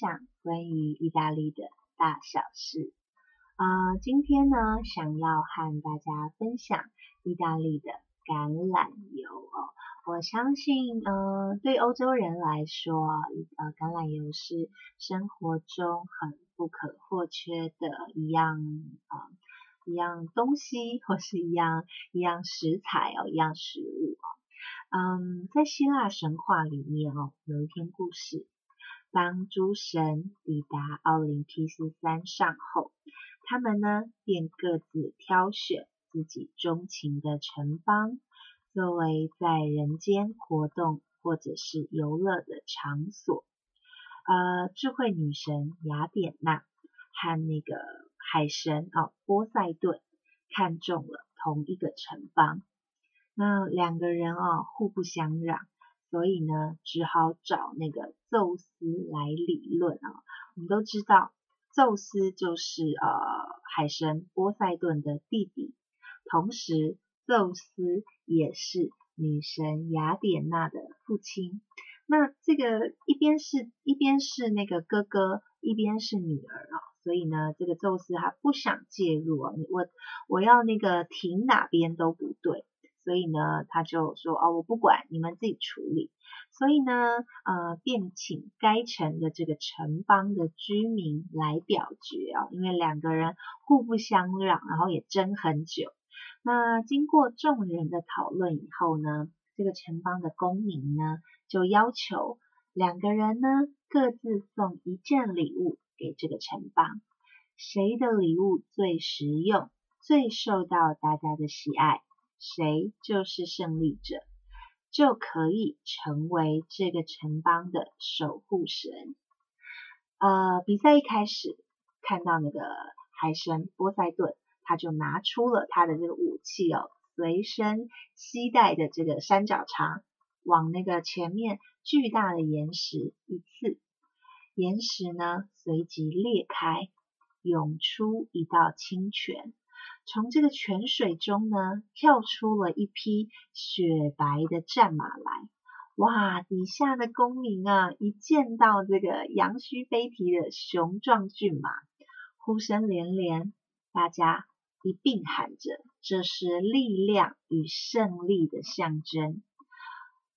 享关于意大利的大小事。呃，今天呢，想要和大家分享意大利的橄榄油哦。我相信，呃，对欧洲人来说，呃，橄榄油是生活中很不可或缺的一样啊，一样东西或是一样一样食材哦，一样食物哦。嗯，在希腊神话里面哦，有一篇故事，当诸神抵达奥林匹斯山上后。他们呢，便各自挑选自己钟情的城邦，作为在人间活动或者是游乐的场所。呃，智慧女神雅典娜和那个海神哦波塞顿看中了同一个城邦，那两个人哦互不相让，所以呢，只好找那个宙斯来理论啊。我们都知道。宙斯就是呃海神波塞顿的弟弟，同时宙斯也是女神雅典娜的父亲。那这个一边是一边是那个哥哥，一边是女儿啊，所以呢，这个宙斯他不想介入啊，我我要那个停哪边都不对。所以呢，他就说哦，我不管，你们自己处理。所以呢，呃，便请该城的这个城邦的居民来表决啊，因为两个人互不相让，然后也争很久。那经过众人的讨论以后呢，这个城邦的公民呢，就要求两个人呢各自送一件礼物给这个城邦，谁的礼物最实用，最受到大家的喜爱。谁就是胜利者，就可以成为这个城邦的守护神。呃，比赛一开始，看到那个海神波塞顿，他就拿出了他的这个武器哦，随身携带的这个三角叉，往那个前面巨大的岩石一刺，岩石呢随即裂开，涌出一道清泉。从这个泉水中呢，跳出了一匹雪白的战马来。哇，底下的公民啊，一见到这个羊须飞蹄的雄壮骏马，呼声连连，大家一并喊着：“这是力量与胜利的象征。”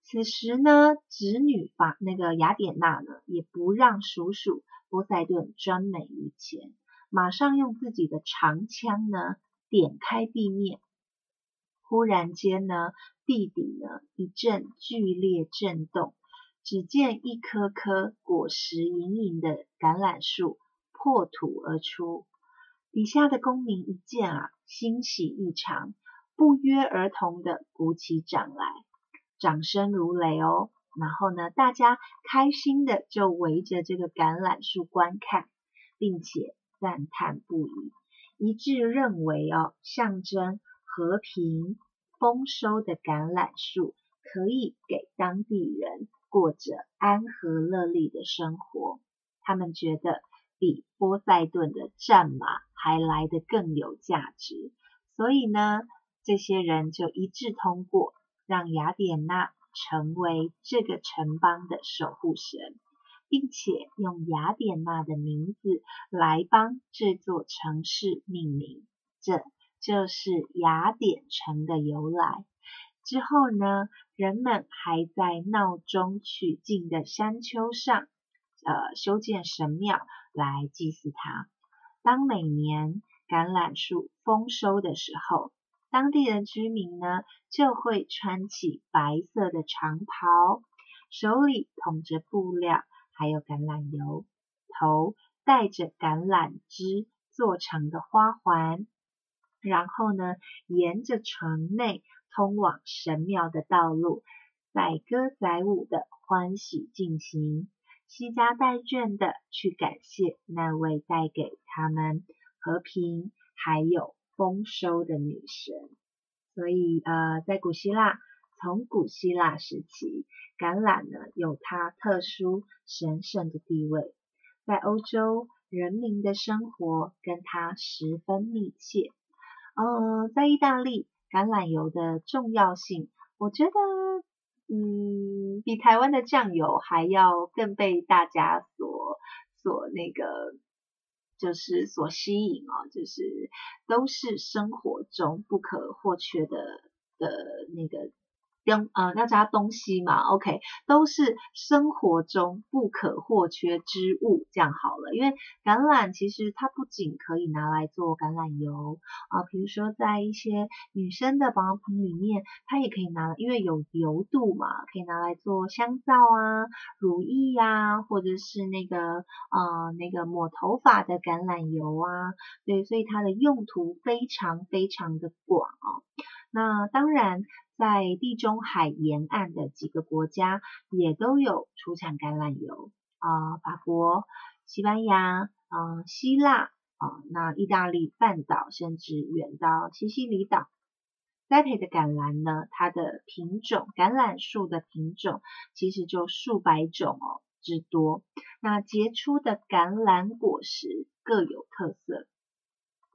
此时呢，侄女把那个雅典娜呢，也不让叔叔波塞顿专美于前，马上用自己的长枪呢。点开地面，忽然间呢，地底呢一阵剧烈震动，只见一棵棵果实盈盈的橄榄树破土而出。底下的公民一见啊，欣喜异常，不约而同的鼓起掌来，掌声如雷哦。然后呢，大家开心的就围着这个橄榄树观看，并且赞叹不已。一致认为哦，象征和平丰收的橄榄树可以给当地人过着安和乐利的生活。他们觉得比波塞顿的战马还来得更有价值，所以呢，这些人就一致通过，让雅典娜成为这个城邦的守护神。并且用雅典娜的名字来帮这座城市命名，这就是雅典城的由来。之后呢，人们还在闹中取静的山丘上，呃，修建神庙来祭祀它。当每年橄榄树丰收的时候，当地的居民呢就会穿起白色的长袍，手里捧着布料。还有橄榄油，头戴着橄榄枝做成的花环，然后呢，沿着城内通往神庙的道路，载歌载舞的欢喜进行，惜家带眷的去感谢那位带给他们和平还有丰收的女神。所以，呃，在古希腊。从古希腊时期，橄榄呢有它特殊神圣的地位，在欧洲人民的生活跟它十分密切。呃，在意大利，橄榄油的重要性，我觉得嗯，比台湾的酱油还要更被大家所所那个，就是所吸引哦，就是都是生活中不可或缺的的那个。东呃要加东西嘛，OK，都是生活中不可或缺之物，这样好了。因为橄榄其实它不仅可以拿来做橄榄油啊，比如说在一些女生的保养品里面，它也可以拿，因为有油度嘛，可以拿来做香皂啊、乳液呀，或者是那个呃那个抹头发的橄榄油啊，对，所以它的用途非常非常的广哦。那当然。在地中海沿岸的几个国家也都有出产橄榄油啊，法国、西班牙、啊希腊啊，那意大利半岛甚至远到西西里岛栽培的橄榄呢，它的品种橄榄树的品种其实就数百种哦之多。那结出的橄榄果实各有特色，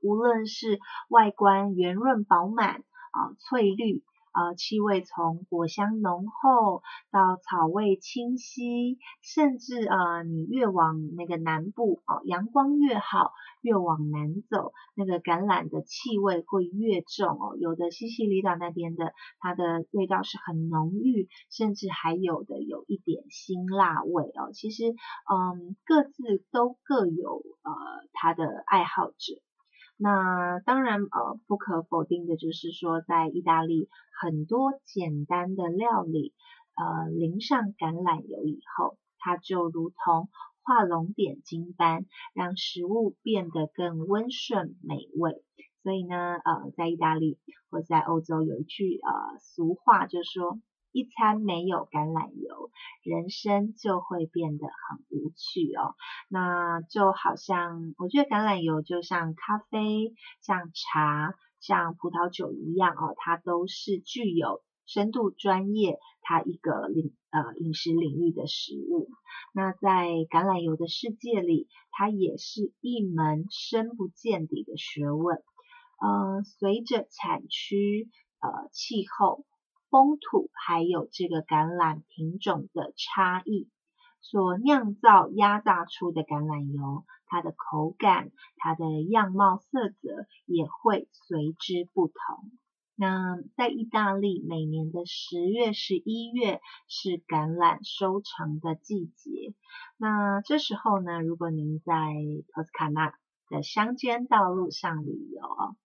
无论是外观圆润饱满啊翠绿。呃，气味从果香浓厚到草味清晰，甚至呃，你越往那个南部哦，阳光越好，越往南走，那个橄榄的气味会越重哦。有的西西里岛那边的，它的味道是很浓郁，甚至还有的有一点辛辣味哦。其实，嗯，各自都各有呃它的爱好者。那当然，呃，不可否定的就是说，在意大利很多简单的料理，呃，淋上橄榄油以后，它就如同画龙点睛般，让食物变得更温顺美味。所以呢，呃，在意大利或在欧洲有一句呃俗话，就说。一餐没有橄榄油，人生就会变得很无趣哦。那就好像，我觉得橄榄油就像咖啡、像茶、像葡萄酒一样哦，它都是具有深度专业，它一个领呃饮食领域的食物。那在橄榄油的世界里，它也是一门深不见底的学问。呃，随着产区、呃气候。风土还有这个橄榄品种的差异，所酿造压榨出的橄榄油，它的口感、它的样貌、色泽也会随之不同。那在意大利，每年的十月、十一月是橄榄收成的季节。那这时候呢，如果您在托斯卡纳的乡间道路上旅游，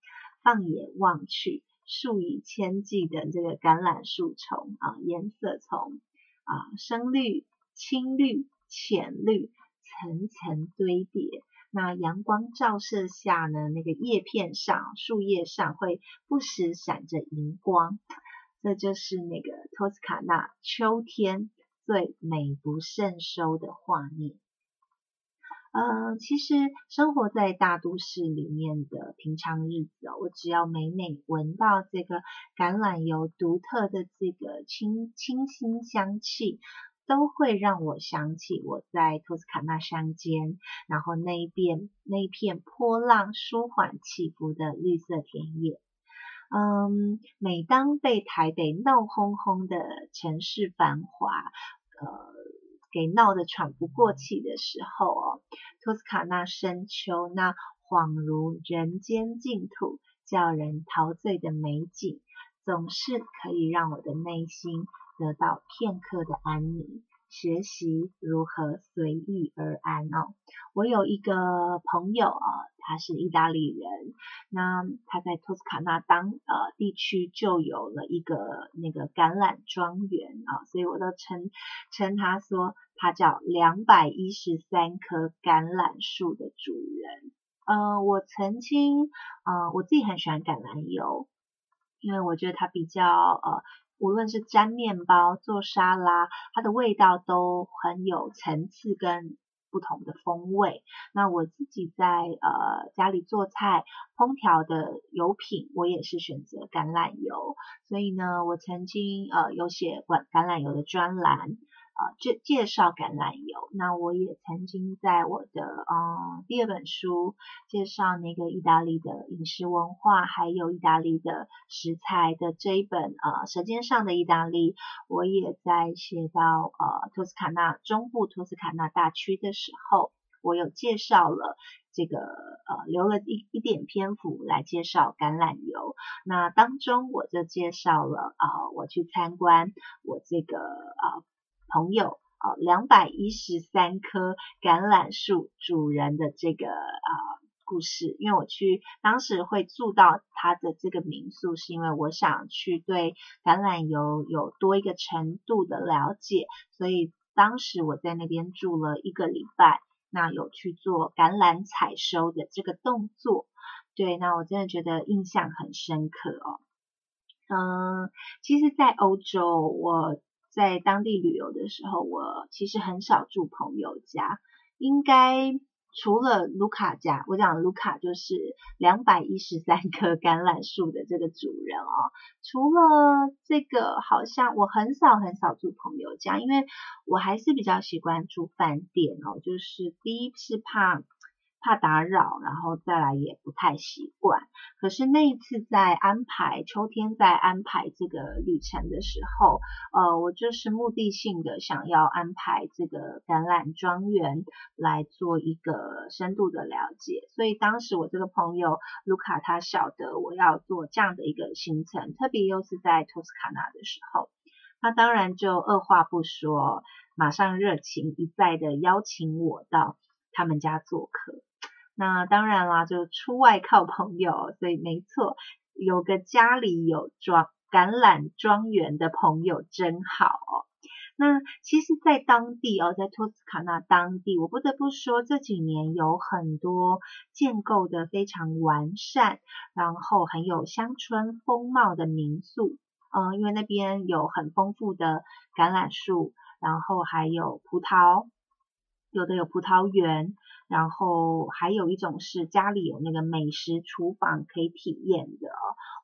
放眼望去。数以千计的这个橄榄树丛啊，颜色从啊深绿、青绿、浅绿层层堆叠。那阳光照射下呢，那个叶片上、树叶上会不时闪着荧光。这就是那个托斯卡纳秋天最美不胜收的画面。呃，其实生活在大都市里面的平常日子哦，我只要每每闻到这个橄榄油独特的这个清清新香气，都会让我想起我在托斯卡纳山间，然后那一片那一片波浪舒缓起伏的绿色田野。嗯，每当被台北闹哄哄的城市繁华，呃。给闹得喘不过气的时候哦，托斯卡纳深秋那恍如人间净土、叫人陶醉的美景，总是可以让我的内心得到片刻的安宁。学习如何随遇而安哦。我有一个朋友啊，他是意大利人，那他在托斯卡纳当呃地区就有了一个那个橄榄庄园啊，所以我都称称他说他叫两百一十三棵橄榄树的主人。呃，我曾经呃我自己很喜欢橄榄油，因为我觉得它比较呃。无论是沾面包、做沙拉，它的味道都很有层次跟不同的风味。那我自己在呃家里做菜、烹调的油品，我也是选择橄榄油。所以呢，我曾经呃有写橄橄榄油的专栏。呃介介绍橄榄油。那我也曾经在我的呃第二本书介绍那个意大利的饮食文化，还有意大利的食材的这一本呃舌尖上的意大利，我也在写到呃托斯卡纳中部托斯卡纳大区的时候，我有介绍了。这个呃留了一一点篇幅来介绍橄榄油，那当中我就介绍了啊，我去参观我这个啊朋友哦两百一十三棵橄榄树主人的这个啊故事，因为我去当时会住到他的这个民宿，是因为我想去对橄榄油有多一个程度的了解，所以当时我在那边住了一个礼拜。那有去做橄榄采收的这个动作，对，那我真的觉得印象很深刻哦。嗯，其实，在欧洲，我在当地旅游的时候，我其实很少住朋友家，应该。除了卢卡家，我讲卢卡就是两百一十三棵橄榄树的这个主人哦。除了这个，好像我很少很少住朋友家，因为我还是比较习惯住饭店哦。就是第一是怕。怕打扰，然后再来也不太习惯。可是那一次在安排秋天在安排这个旅程的时候，呃，我就是目的性的想要安排这个橄榄庄园来做一个深度的了解。所以当时我这个朋友卢卡他晓得我要做这样的一个行程，特别又是在托斯卡纳的时候，他当然就二话不说，马上热情一再的邀请我到他们家做客。那当然啦，就出外靠朋友，所以没错，有个家里有庄橄榄庄园的朋友真好。那其实，在当地哦，在托斯卡纳当地，我不得不说，这几年有很多建构的非常完善，然后很有乡村风貌的民宿。嗯，因为那边有很丰富的橄榄树，然后还有葡萄。有的有葡萄园，然后还有一种是家里有那个美食厨房可以体验的。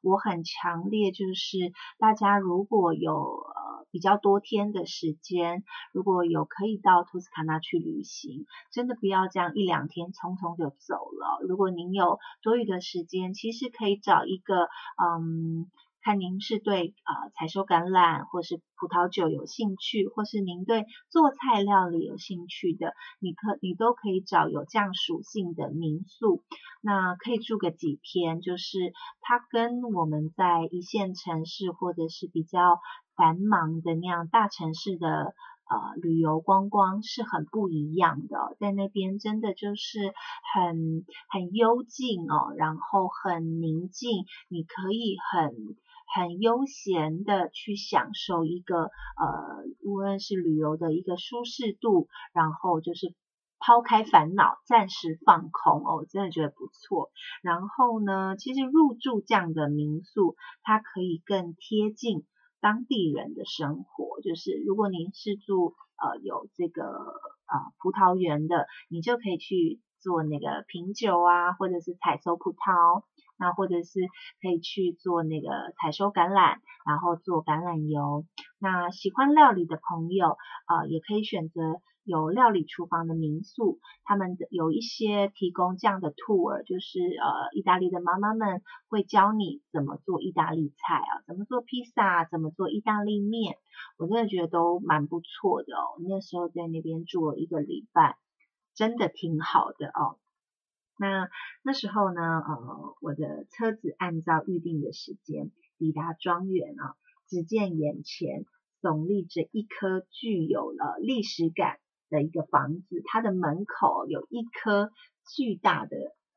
我很强烈就是大家如果有呃比较多天的时间，如果有可以到托斯卡纳去旅行，真的不要这样一两天匆匆就走了。如果您有多余的时间，其实可以找一个嗯。看您是对啊采收橄榄或是葡萄酒有兴趣，或是您对做菜料理有兴趣的，你可你都可以找有这样属性的民宿，那可以住个几天，就是它跟我们在一线城市或者是比较繁忙的那样大城市的呃旅游观光是很不一样的，在那边真的就是很很幽静哦，然后很宁静，你可以很。很悠闲的去享受一个呃，无论是旅游的一个舒适度，然后就是抛开烦恼，暂时放空哦，真的觉得不错。然后呢，其实入住这样的民宿，它可以更贴近当地人的生活。就是如果您是住呃有这个呃葡萄园的，你就可以去做那个品酒啊，或者是采收葡萄。那或者是可以去做那个采收橄榄，然后做橄榄油。那喜欢料理的朋友，呃，也可以选择有料理厨房的民宿，他们有一些提供这样的 tour，就是呃，意大利的妈妈们会教你怎么做意大利菜啊，怎么做披萨，怎么做意大利面，我真的觉得都蛮不错的哦。那时候在那边住了一个礼拜，真的挺好的哦。那那时候呢，呃，我的车子按照预定的时间抵达庄园啊，只见眼前耸立着一棵具有了历史感的一个房子，它的门口有一棵巨大的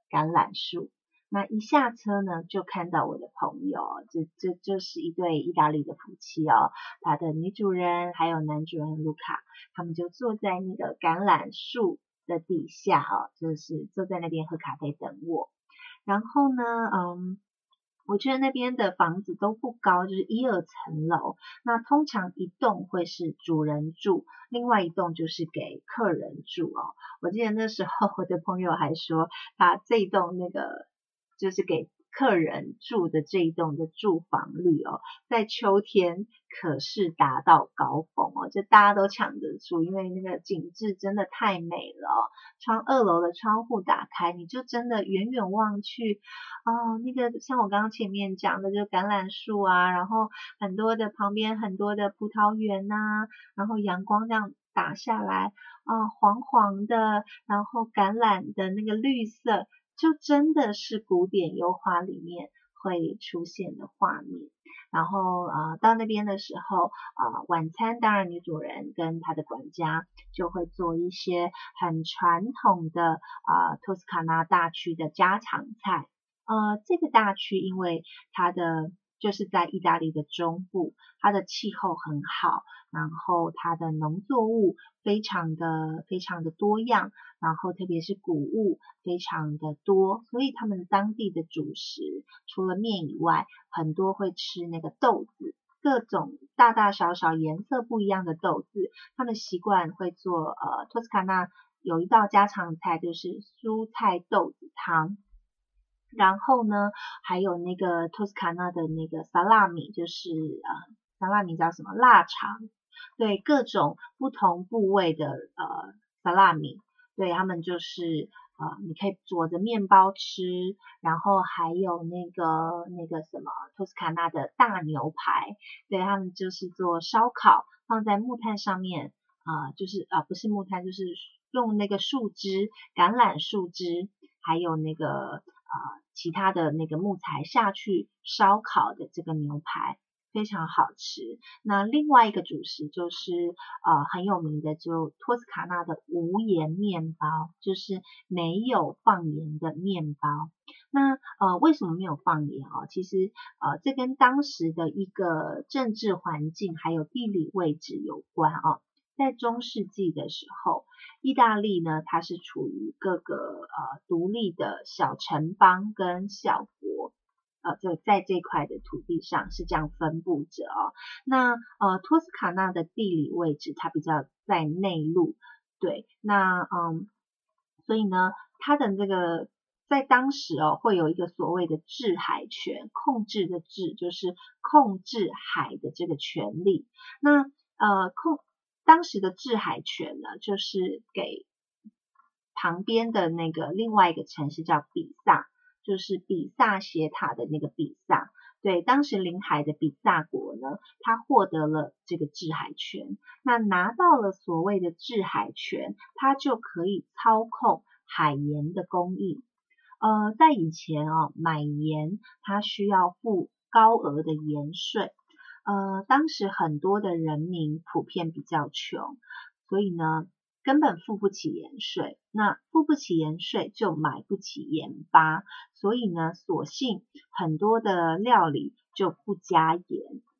橄榄树。那一下车呢，就看到我的朋友，这这这是一对意大利的夫妻哦，他的女主人还有男主人卢卡，他们就坐在那个橄榄树。的底下哦，就是坐在那边喝咖啡等我。然后呢，嗯，我觉得那边的房子都不高，就是一二层楼。那通常一栋会是主人住，另外一栋就是给客人住哦。我记得那时候 我的朋友还说，他这栋那个就是给客人住的这一栋的住房率哦，在秋天可是达到高峰哦，就大家都抢着住，因为那个景致真的太美了。窗二楼的窗户打开，你就真的远远望去，哦，那个像我刚刚前面讲的，就橄榄树啊，然后很多的旁边很多的葡萄园呐，然后阳光这样打下来，啊，黄黄的，然后橄榄的那个绿色。就真的是古典油画里面会出现的画面，然后呃到那边的时候啊晚餐当然女主人跟她的管家就会做一些很传统的啊托斯卡纳大区的家常菜，呃这个大区因为它的就是在意大利的中部，它的气候很好，然后它的农作物非常的非常的多样，然后特别是谷物非常的多，所以他们当地的主食除了面以外，很多会吃那个豆子，各种大大小小颜色不一样的豆子，他们习惯会做呃托斯卡纳有一道家常菜就是蔬菜豆子汤。然后呢，还有那个托斯卡纳的那个萨拉米，就是呃，萨拉米叫什么？腊肠，对，各种不同部位的呃萨拉米，对他们就是呃，你可以裹着面包吃，然后还有那个那个什么托斯卡纳的大牛排，对他们就是做烧烤，放在木炭上面啊，就是啊不是木炭，就是用那个树枝，橄榄树枝，还有那个。啊，其他的那个木材下去烧烤的这个牛排非常好吃。那另外一个主食就是呃很有名的，就托斯卡纳的无盐面包，就是没有放盐的面包。那呃为什么没有放盐啊？其实呃这跟当时的一个政治环境还有地理位置有关啊。在中世纪的时候，意大利呢，它是处于各个呃独立的小城邦跟小国，呃，就在这块的土地上是这样分布着哦。那呃托斯卡纳的地理位置它比较在内陆，对，那嗯，所以呢，它的这个在当时哦会有一个所谓的制海权，控制的制就是控制海的这个权利，那呃控。当时的制海权呢，就是给旁边的那个另外一个城市叫比萨，就是比萨斜塔的那个比萨。对，当时临海的比萨国呢，他获得了这个制海权。那拿到了所谓的制海权，他就可以操控海盐的供应。呃，在以前啊，买盐它需要付高额的盐税。呃，当时很多的人民普遍比较穷，所以呢，根本付不起盐税。那付不起盐税，就买不起盐巴，所以呢，索性很多的料理就不加盐，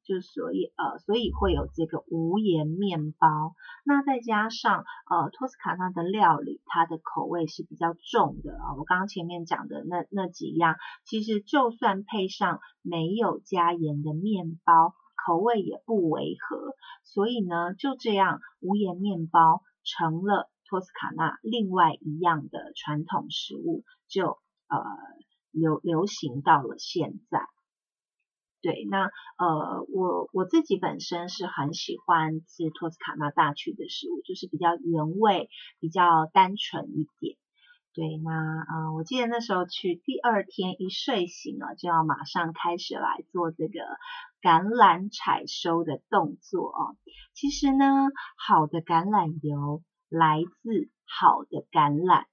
就所以呃，所以会有这个无盐面包。那再加上呃，托斯卡纳的料理，它的口味是比较重的啊。我刚刚前面讲的那那几样，其实就算配上没有加盐的面包。口味也不违和，所以呢，就这样无盐面包成了托斯卡纳另外一样的传统食物，就呃流流行到了现在。对，那呃我我自己本身是很喜欢吃托斯卡纳大区的食物，就是比较原味，比较单纯一点。对，那呃我记得那时候去第二天一睡醒啊，就要马上开始来做这个。橄榄采收的动作哦，其实呢，好的橄榄油来自好的橄榄，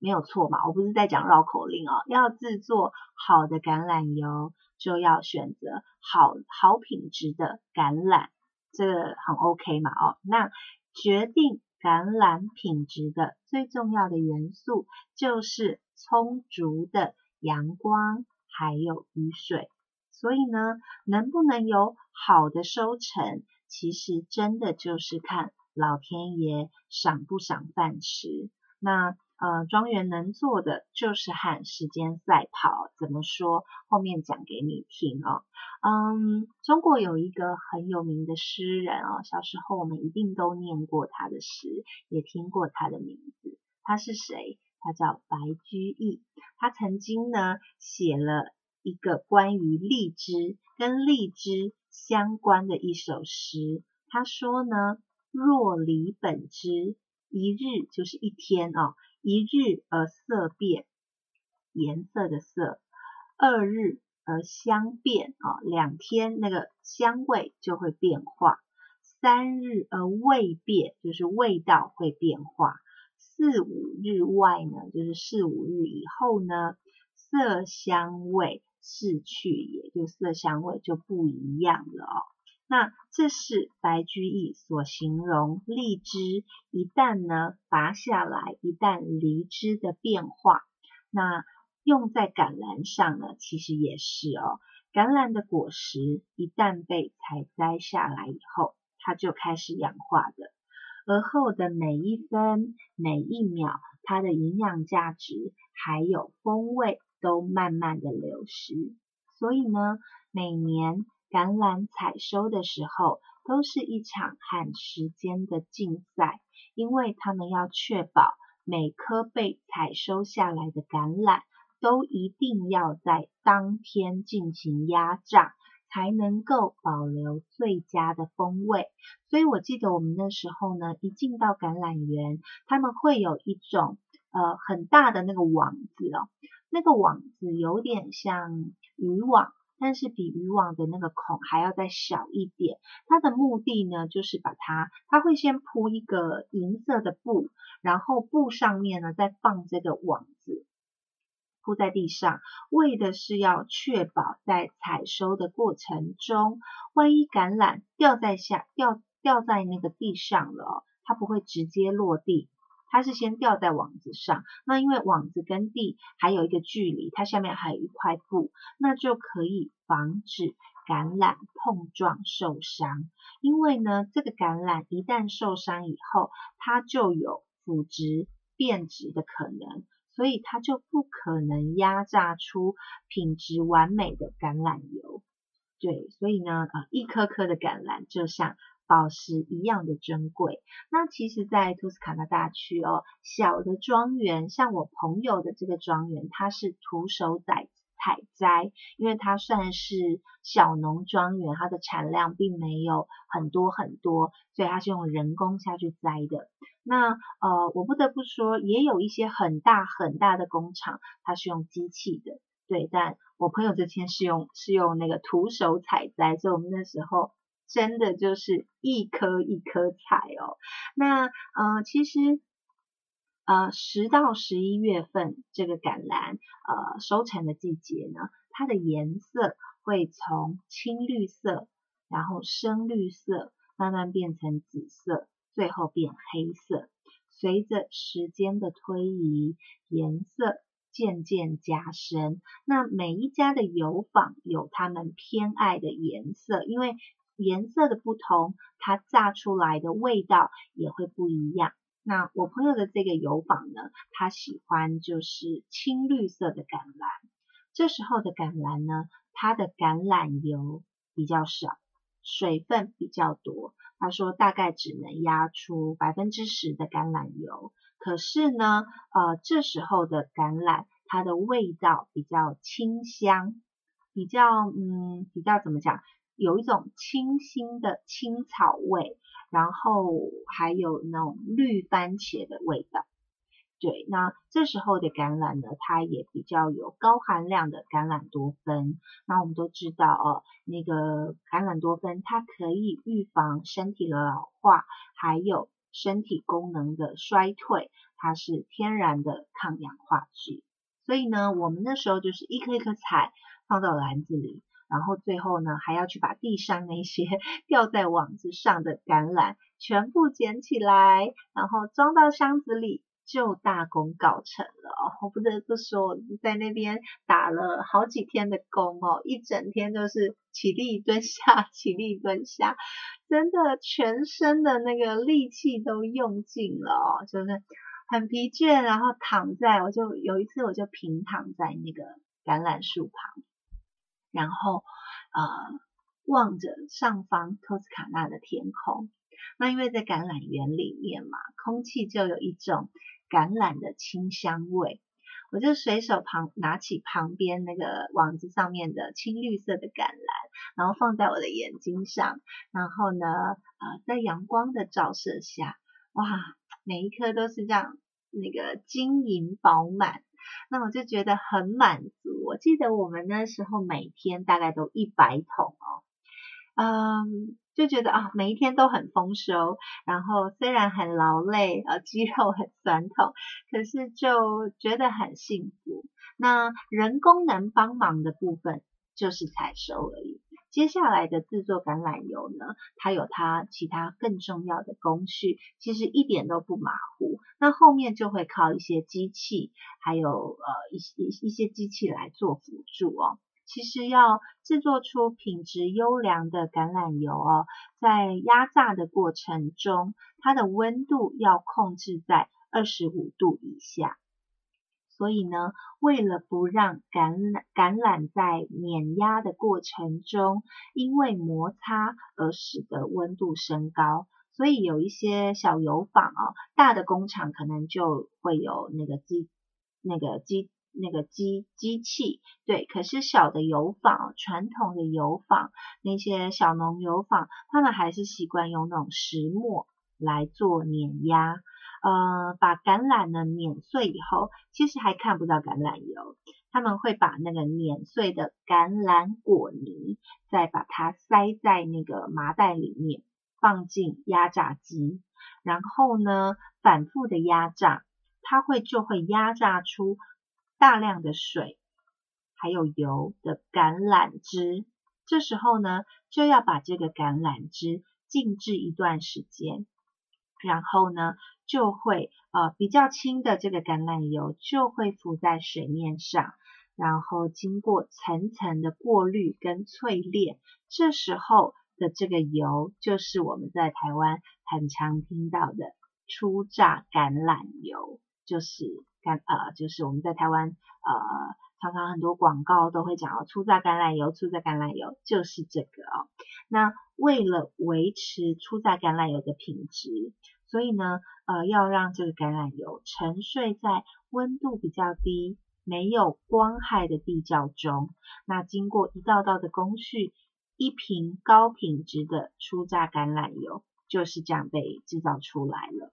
没有错嘛。我不是在讲绕口令哦，要制作好的橄榄油，就要选择好好品质的橄榄，这个很 OK 嘛哦。那决定橄榄品质的最重要的元素，就是充足的阳光还有雨水。所以呢，能不能有好的收成，其实真的就是看老天爷赏不赏饭吃。那呃，庄园能做的就是和时间赛跑。怎么说？后面讲给你听哦。嗯，中国有一个很有名的诗人哦，小时候我们一定都念过他的诗，也听过他的名字。他是谁？他叫白居易。他曾经呢写了。一个关于荔枝跟荔枝相关的一首诗。他说呢：“若离本枝，一日就是一天哦，一日而色变，颜色的色；二日而香变啊，两天那个香味就会变化；三日而味变，就是味道会变化；四五日外呢，就是四五日以后呢。”色香味逝去，也就色香味就不一样了哦。那这是白居易所形容荔枝一旦呢拔下来，一旦离枝的变化。那用在橄榄上呢，其实也是哦。橄榄的果实一旦被采摘下来以后，它就开始氧化的，而后的每一分每一秒，它的营养价值还有风味。都慢慢的流失，所以呢，每年橄榄采收的时候，都是一场和时间的竞赛，因为他们要确保每颗被采收下来的橄榄都一定要在当天进行压榨，才能够保留最佳的风味。所以我记得我们那时候呢，一进到橄榄园，他们会有一种呃很大的那个网子哦。那个网子有点像渔网，但是比渔网的那个孔还要再小一点。它的目的呢，就是把它，它会先铺一个银色的布，然后布上面呢再放这个网子铺在地上，为的是要确保在采收的过程中，万一橄榄掉在下掉掉在那个地上了，它不会直接落地。它是先吊在网子上，那因为网子跟地还有一个距离，它下面还有一块布，那就可以防止橄榄碰撞受伤。因为呢，这个橄榄一旦受伤以后，它就有腐殖变质的可能，所以它就不可能压榨出品质完美的橄榄油。对，所以呢，呃，一颗颗的橄榄就像。宝石一样的珍贵。那其实，在托斯卡纳大区哦，小的庄园，像我朋友的这个庄园，它是徒手采采摘，因为它算是小农庄园，它的产量并没有很多很多，所以它是用人工下去摘的。那呃，我不得不说，也有一些很大很大的工厂，它是用机器的，对。但我朋友这天是用是用那个徒手采摘，所以我们那时候。真的就是一颗一颗采哦。那呃，其实呃，十到十一月份这个橄榄呃收成的季节呢，它的颜色会从青绿色，然后深绿色，慢慢变成紫色，最后变黑色。随着时间的推移，颜色渐渐加深。那每一家的油坊有他们偏爱的颜色，因为颜色的不同，它榨出来的味道也会不一样。那我朋友的这个油坊呢，他喜欢就是青绿色的橄榄。这时候的橄榄呢，它的橄榄油比较少，水分比较多。他说大概只能压出百分之十的橄榄油。可是呢，呃，这时候的橄榄它的味道比较清香，比较嗯，比较怎么讲？有一种清新的青草味，然后还有那种绿番茄的味道。对，那这时候的橄榄呢，它也比较有高含量的橄榄多酚。那我们都知道哦，那个橄榄多酚它可以预防身体的老化，还有身体功能的衰退，它是天然的抗氧化剂。所以呢，我们那时候就是一颗一颗采，放到篮子里。然后最后呢，还要去把地上那些 掉在网子上的橄榄全部捡起来，然后装到箱子里，就大功告成了哦！我不得不说，在那边打了好几天的工哦，一整天都是起立蹲下，起立蹲下，真的全身的那个力气都用尽了哦，就是很疲倦，然后躺在，我就有一次我就平躺在那个橄榄树旁。然后，呃，望着上方托斯卡纳的天空，那因为在橄榄园里面嘛，空气就有一种橄榄的清香味。我就随手旁拿起旁边那个网子上面的青绿色的橄榄，然后放在我的眼睛上，然后呢，呃，在阳光的照射下，哇，每一颗都是这样那个晶莹饱满，那我就觉得很满足。我记得我们那时候每天大概都一百桶哦。嗯，就觉得啊，每一天都很丰收，然后虽然很劳累，呃，肌肉很酸痛，可是就觉得很幸福。那人工能帮忙的部分就是采收而已。接下来的制作橄榄油呢，它有它其他更重要的工序，其实一点都不马虎。那后面就会靠一些机器，还有呃一一一些机器来做辅助哦。其实要制作出品质优良的橄榄油哦，在压榨的过程中，它的温度要控制在二十五度以下。所以呢，为了不让橄榄橄榄在碾压的过程中因为摩擦而使得温度升高，所以有一些小油坊哦，大的工厂可能就会有那个机那个机。那个机机器对，可是小的油坊，传统的油坊，那些小农油坊，他们还是习惯用那种石磨来做碾压，呃，把橄榄呢碾碎以后，其实还看不到橄榄油，他们会把那个碾碎的橄榄果泥，再把它塞在那个麻袋里面，放进压榨机，然后呢反复的压榨，它会就会压榨出。大量的水，还有油的橄榄汁，这时候呢，就要把这个橄榄汁静置一段时间，然后呢，就会呃比较轻的这个橄榄油就会浮在水面上，然后经过层层的过滤跟淬炼，这时候的这个油就是我们在台湾很常听到的初榨橄榄油，就是。橄呃，就是我们在台湾呃，常常很多广告都会讲哦，初榨橄榄油，初榨橄榄油就是这个哦。那为了维持初榨橄榄油的品质，所以呢，呃，要让这个橄榄油沉睡在温度比较低、没有光害的地窖中。那经过一道道的工序，一瓶高品质的初榨橄榄油就是这样被制造出来了。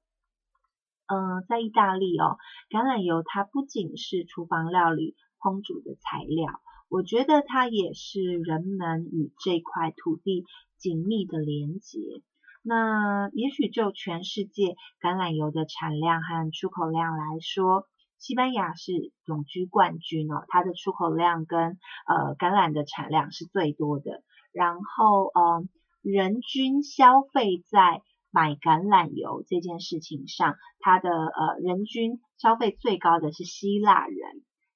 嗯，在意大利哦，橄榄油它不仅是厨房料理烹煮的材料，我觉得它也是人们与这块土地紧密的连结。那也许就全世界橄榄油的产量和出口量来说，西班牙是永居冠军哦，它的出口量跟呃橄榄的产量是最多的。然后呃，人均消费在买橄榄油这件事情上，它的呃人均消费最高的是希腊人，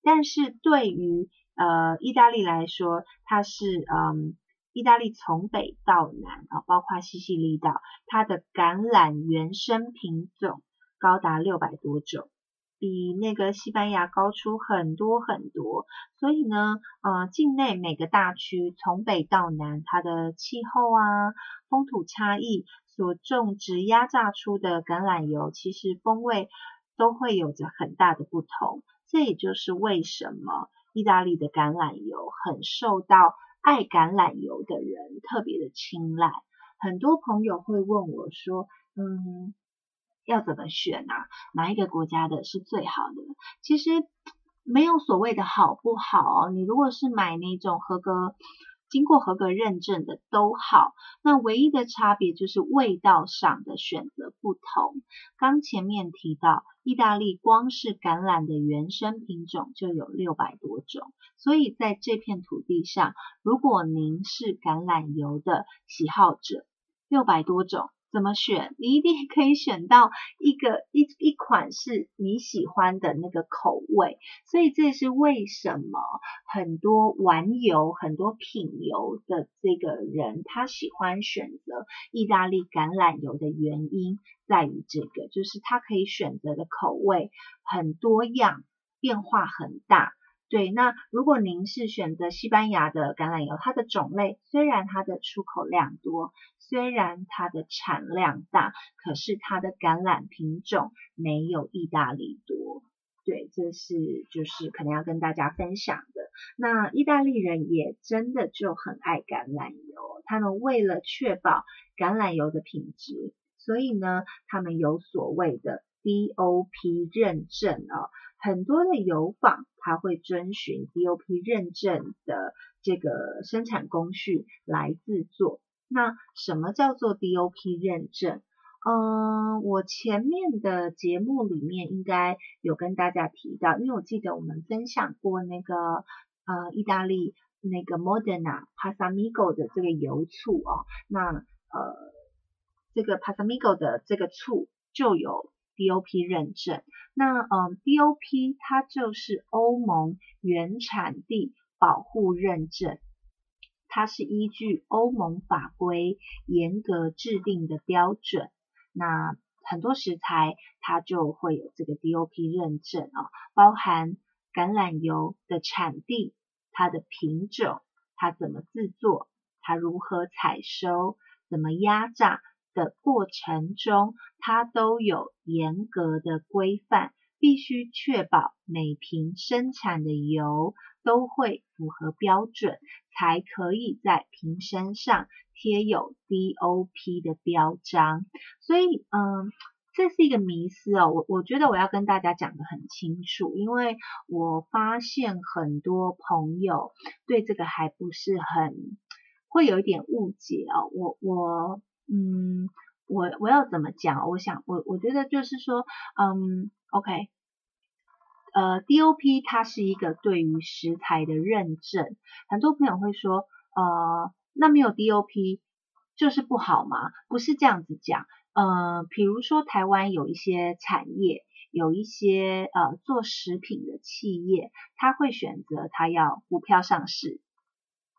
但是对于呃意大利来说，它是嗯意大利从北到南啊，包括西西里岛，它的橄榄原生品种高达六百多种。比那个西班牙高出很多很多，所以呢，呃，境内每个大区从北到南，它的气候啊、风土差异，所种植压榨出的橄榄油，其实风味都会有着很大的不同。这也就是为什么意大利的橄榄油很受到爱橄榄油的人特别的青睐。很多朋友会问我说，嗯。要怎么选啊？哪一个国家的是最好的？其实没有所谓的好不好。你如果是买那种合格、经过合格认证的都好。那唯一的差别就是味道上的选择不同。刚前面提到，意大利光是橄榄的原生品种就有六百多种，所以在这片土地上，如果您是橄榄油的喜好者，六百多种。怎么选？你一定可以选到一个一一款是你喜欢的那个口味，所以这也是为什么很多玩油、很多品油的这个人他喜欢选择意大利橄榄油的原因，在于这个，就是他可以选择的口味很多样，变化很大。对，那如果您是选择西班牙的橄榄油，它的种类虽然它的出口量多，虽然它的产量大，可是它的橄榄品种没有意大利多。对，这是就是可能要跟大家分享的。那意大利人也真的就很爱橄榄油，他们为了确保橄榄油的品质，所以呢，他们有所谓的 DOP 认证啊，很多的油坊它会遵循 DOP 认证的这个生产工序来制作。那什么叫做 DOP 认证？嗯，我前面的节目里面应该有跟大家提到，因为我记得我们分享过那个呃意大利那个 Modena Pasamigo 的这个油醋哦，那呃这个 Pasamigo 的这个醋就有 DOP 认证，那嗯 DOP 它就是欧盟原产地保护认证。它是依据欧盟法规严格制定的标准，那很多食材它就会有这个 DOP 认证啊，包含橄榄油的产地、它的品种、它怎么制作、它如何采收、怎么压榨的过程中，它都有严格的规范，必须确保每瓶生产的油都会符合标准。才可以在瓶身上贴有 DOP 的标章，所以嗯，这是一个迷思哦。我我觉得我要跟大家讲的很清楚，因为我发现很多朋友对这个还不是很会有一点误解哦。我我嗯，我我要怎么讲？我想我我觉得就是说，嗯，OK。呃，DOP 它是一个对于食材的认证，很多朋友会说，呃，那没有 DOP 就是不好吗？不是这样子讲，呃，比如说台湾有一些产业，有一些呃做食品的企业，他会选择他要股票上市，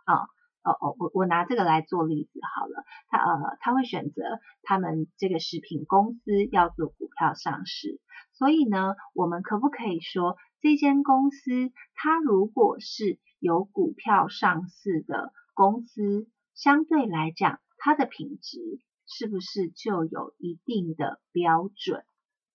啊。哦哦，我我拿这个来做例子好了，他呃他会选择他们这个食品公司要做股票上市，所以呢，我们可不可以说这间公司它如果是有股票上市的公司，相对来讲它的品质是不是就有一定的标准？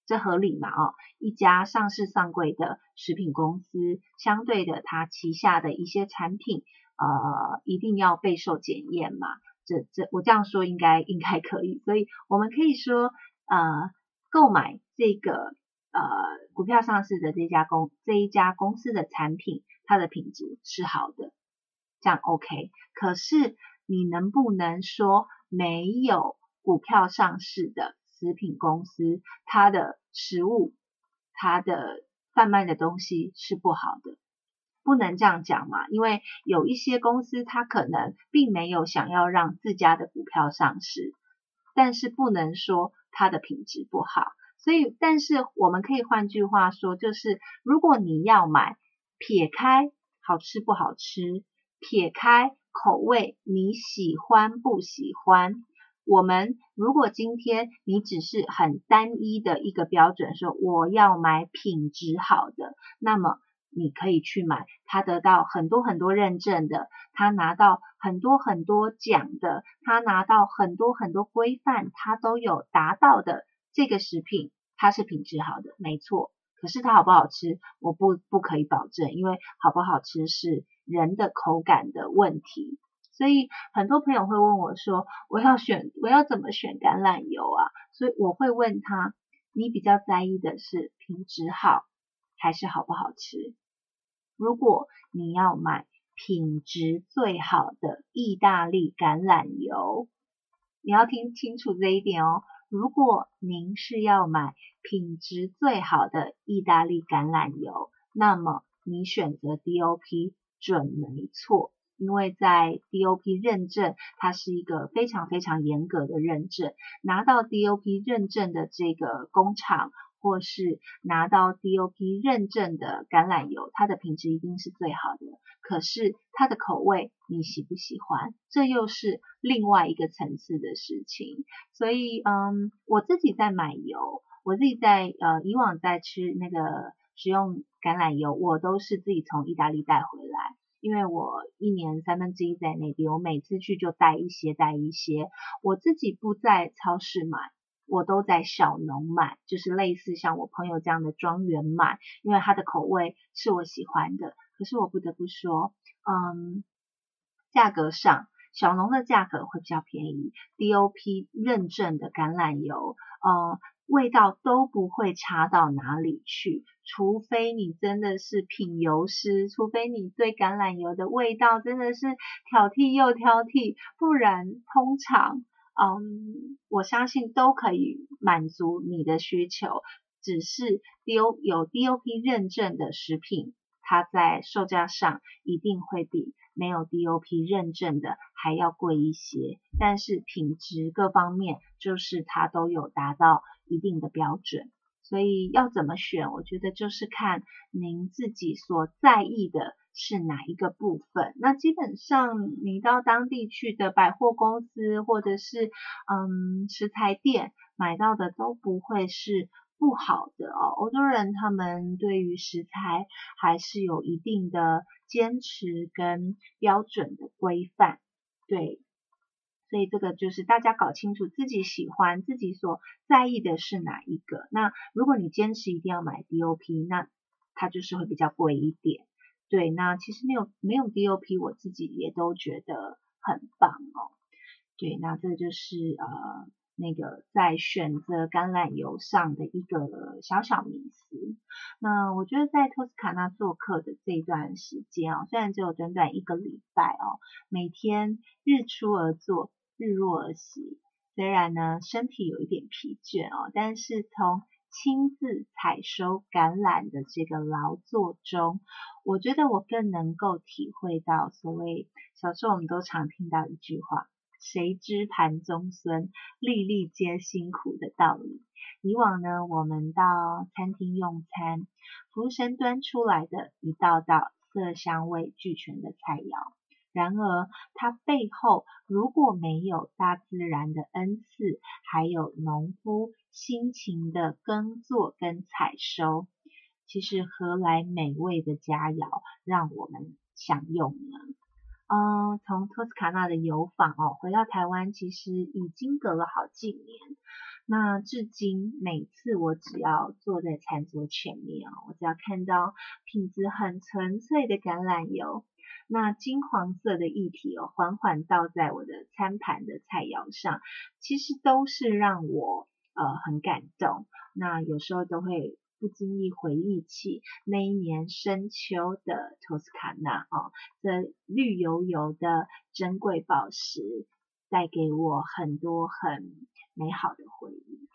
这合理嘛？哦，一家上市上柜的食品公司，相对的它旗下的一些产品。呃，一定要备受检验嘛？这这我这样说应该应该可以，所以我们可以说，呃，购买这个呃股票上市的这家公这一家公司的产品，它的品质是好的，这样 OK。可是你能不能说没有股票上市的食品公司，它的食物、它的贩卖的东西是不好的？不能这样讲嘛，因为有一些公司它可能并没有想要让自家的股票上市，但是不能说它的品质不好。所以，但是我们可以换句话说，就是如果你要买，撇开好吃不好吃，撇开口味你喜欢不喜欢，我们如果今天你只是很单一的一个标准，说我要买品质好的，那么。你可以去买，他得到很多很多认证的，他拿到很多很多奖的，他拿到很多很多规范，他都有达到的这个食品，它是品质好的，没错。可是它好不好吃，我不不可以保证，因为好不好吃是人的口感的问题。所以很多朋友会问我说，我要选我要怎么选橄榄油啊？所以我会问他，你比较在意的是品质好还是好不好吃？如果你要买品质最好的意大利橄榄油，你要听清楚这一点哦。如果您是要买品质最好的意大利橄榄油，那么你选择 DOP 准没错，因为在 DOP 认证，它是一个非常非常严格的认证，拿到 DOP 认证的这个工厂。或是拿到 DOP 认证的橄榄油，它的品质一定是最好的。可是它的口味你喜不喜欢，这又是另外一个层次的事情。所以，嗯，我自己在买油，我自己在呃以往在吃那个食用橄榄油，我都是自己从意大利带回来，因为我一年三分之一在那边，我每次去就带一些带一些，我自己不在超市买。我都在小农买，就是类似像我朋友这样的庄园买，因为它的口味是我喜欢的。可是我不得不说，嗯，价格上小农的价格会比较便宜，DOP 认证的橄榄油，呃。味道都不会差到哪里去，除非你真的是品油师，除非你对橄榄油的味道真的是挑剔又挑剔，不然通常，嗯，我相信都可以满足你的需求。只是 DO 有 DOP 认证的食品，它在售价上一定会比没有 DOP 认证的还要贵一些，但是品质各方面就是它都有达到。一定的标准，所以要怎么选，我觉得就是看您自己所在意的是哪一个部分。那基本上你到当地去的百货公司或者是嗯食材店买到的都不会是不好的哦。欧洲人他们对于食材还是有一定的坚持跟标准的规范，对。所以这个就是大家搞清楚自己喜欢、自己所在意的是哪一个。那如果你坚持一定要买 DOP，那它就是会比较贵一点。对，那其实没有没有 DOP，我自己也都觉得很棒哦。对，那这就是呃那个在选择橄榄油上的一个小小迷思。那我觉得在托斯卡纳做客的这段时间啊，虽然只有短短一个礼拜哦，每天日出而作。日落而息，虽然呢身体有一点疲倦哦，但是从亲自采收橄榄的这个劳作中，我觉得我更能够体会到所谓小时候我们都常听到一句话“谁知盘中餐，粒粒皆辛苦”的道理。以往呢，我们到餐厅用餐，服务生端出来的一道道色香味俱全的菜肴。然而，它背后如果没有大自然的恩赐，还有农夫辛勤的耕作跟采收，其实何来美味的佳肴让我们享用呢？嗯，从托斯卡纳的游访哦，回到台湾，其实已经隔了好几年。那至今，每次我只要坐在餐桌前面啊，我只要看到品质很纯粹的橄榄油。那金黄色的液体哦，缓缓倒在我的餐盘的菜肴上，其实都是让我呃很感动。那有时候都会不经意回忆起那一年深秋的托斯卡纳哦，这绿油油的珍贵宝石，带给我很多很美好的回忆。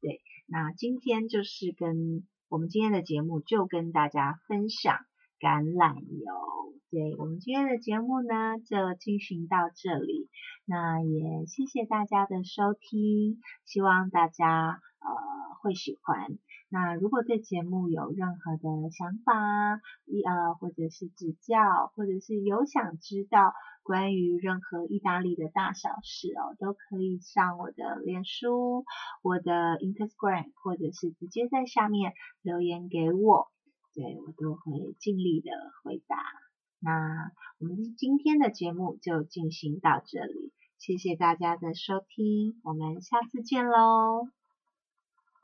对，那今天就是跟我们今天的节目就跟大家分享。橄榄油，对我们今天的节目呢，就进行到这里。那也谢谢大家的收听，希望大家呃会喜欢。那如果对节目有任何的想法，一呃或者是指教，或者是有想知道关于任何意大利的大小事哦，都可以上我的脸书、我的 Instagram，或者是直接在下面留言给我。对我都会尽力的回答。那我们今天的节目就进行到这里，谢谢大家的收听，我们下次见喽。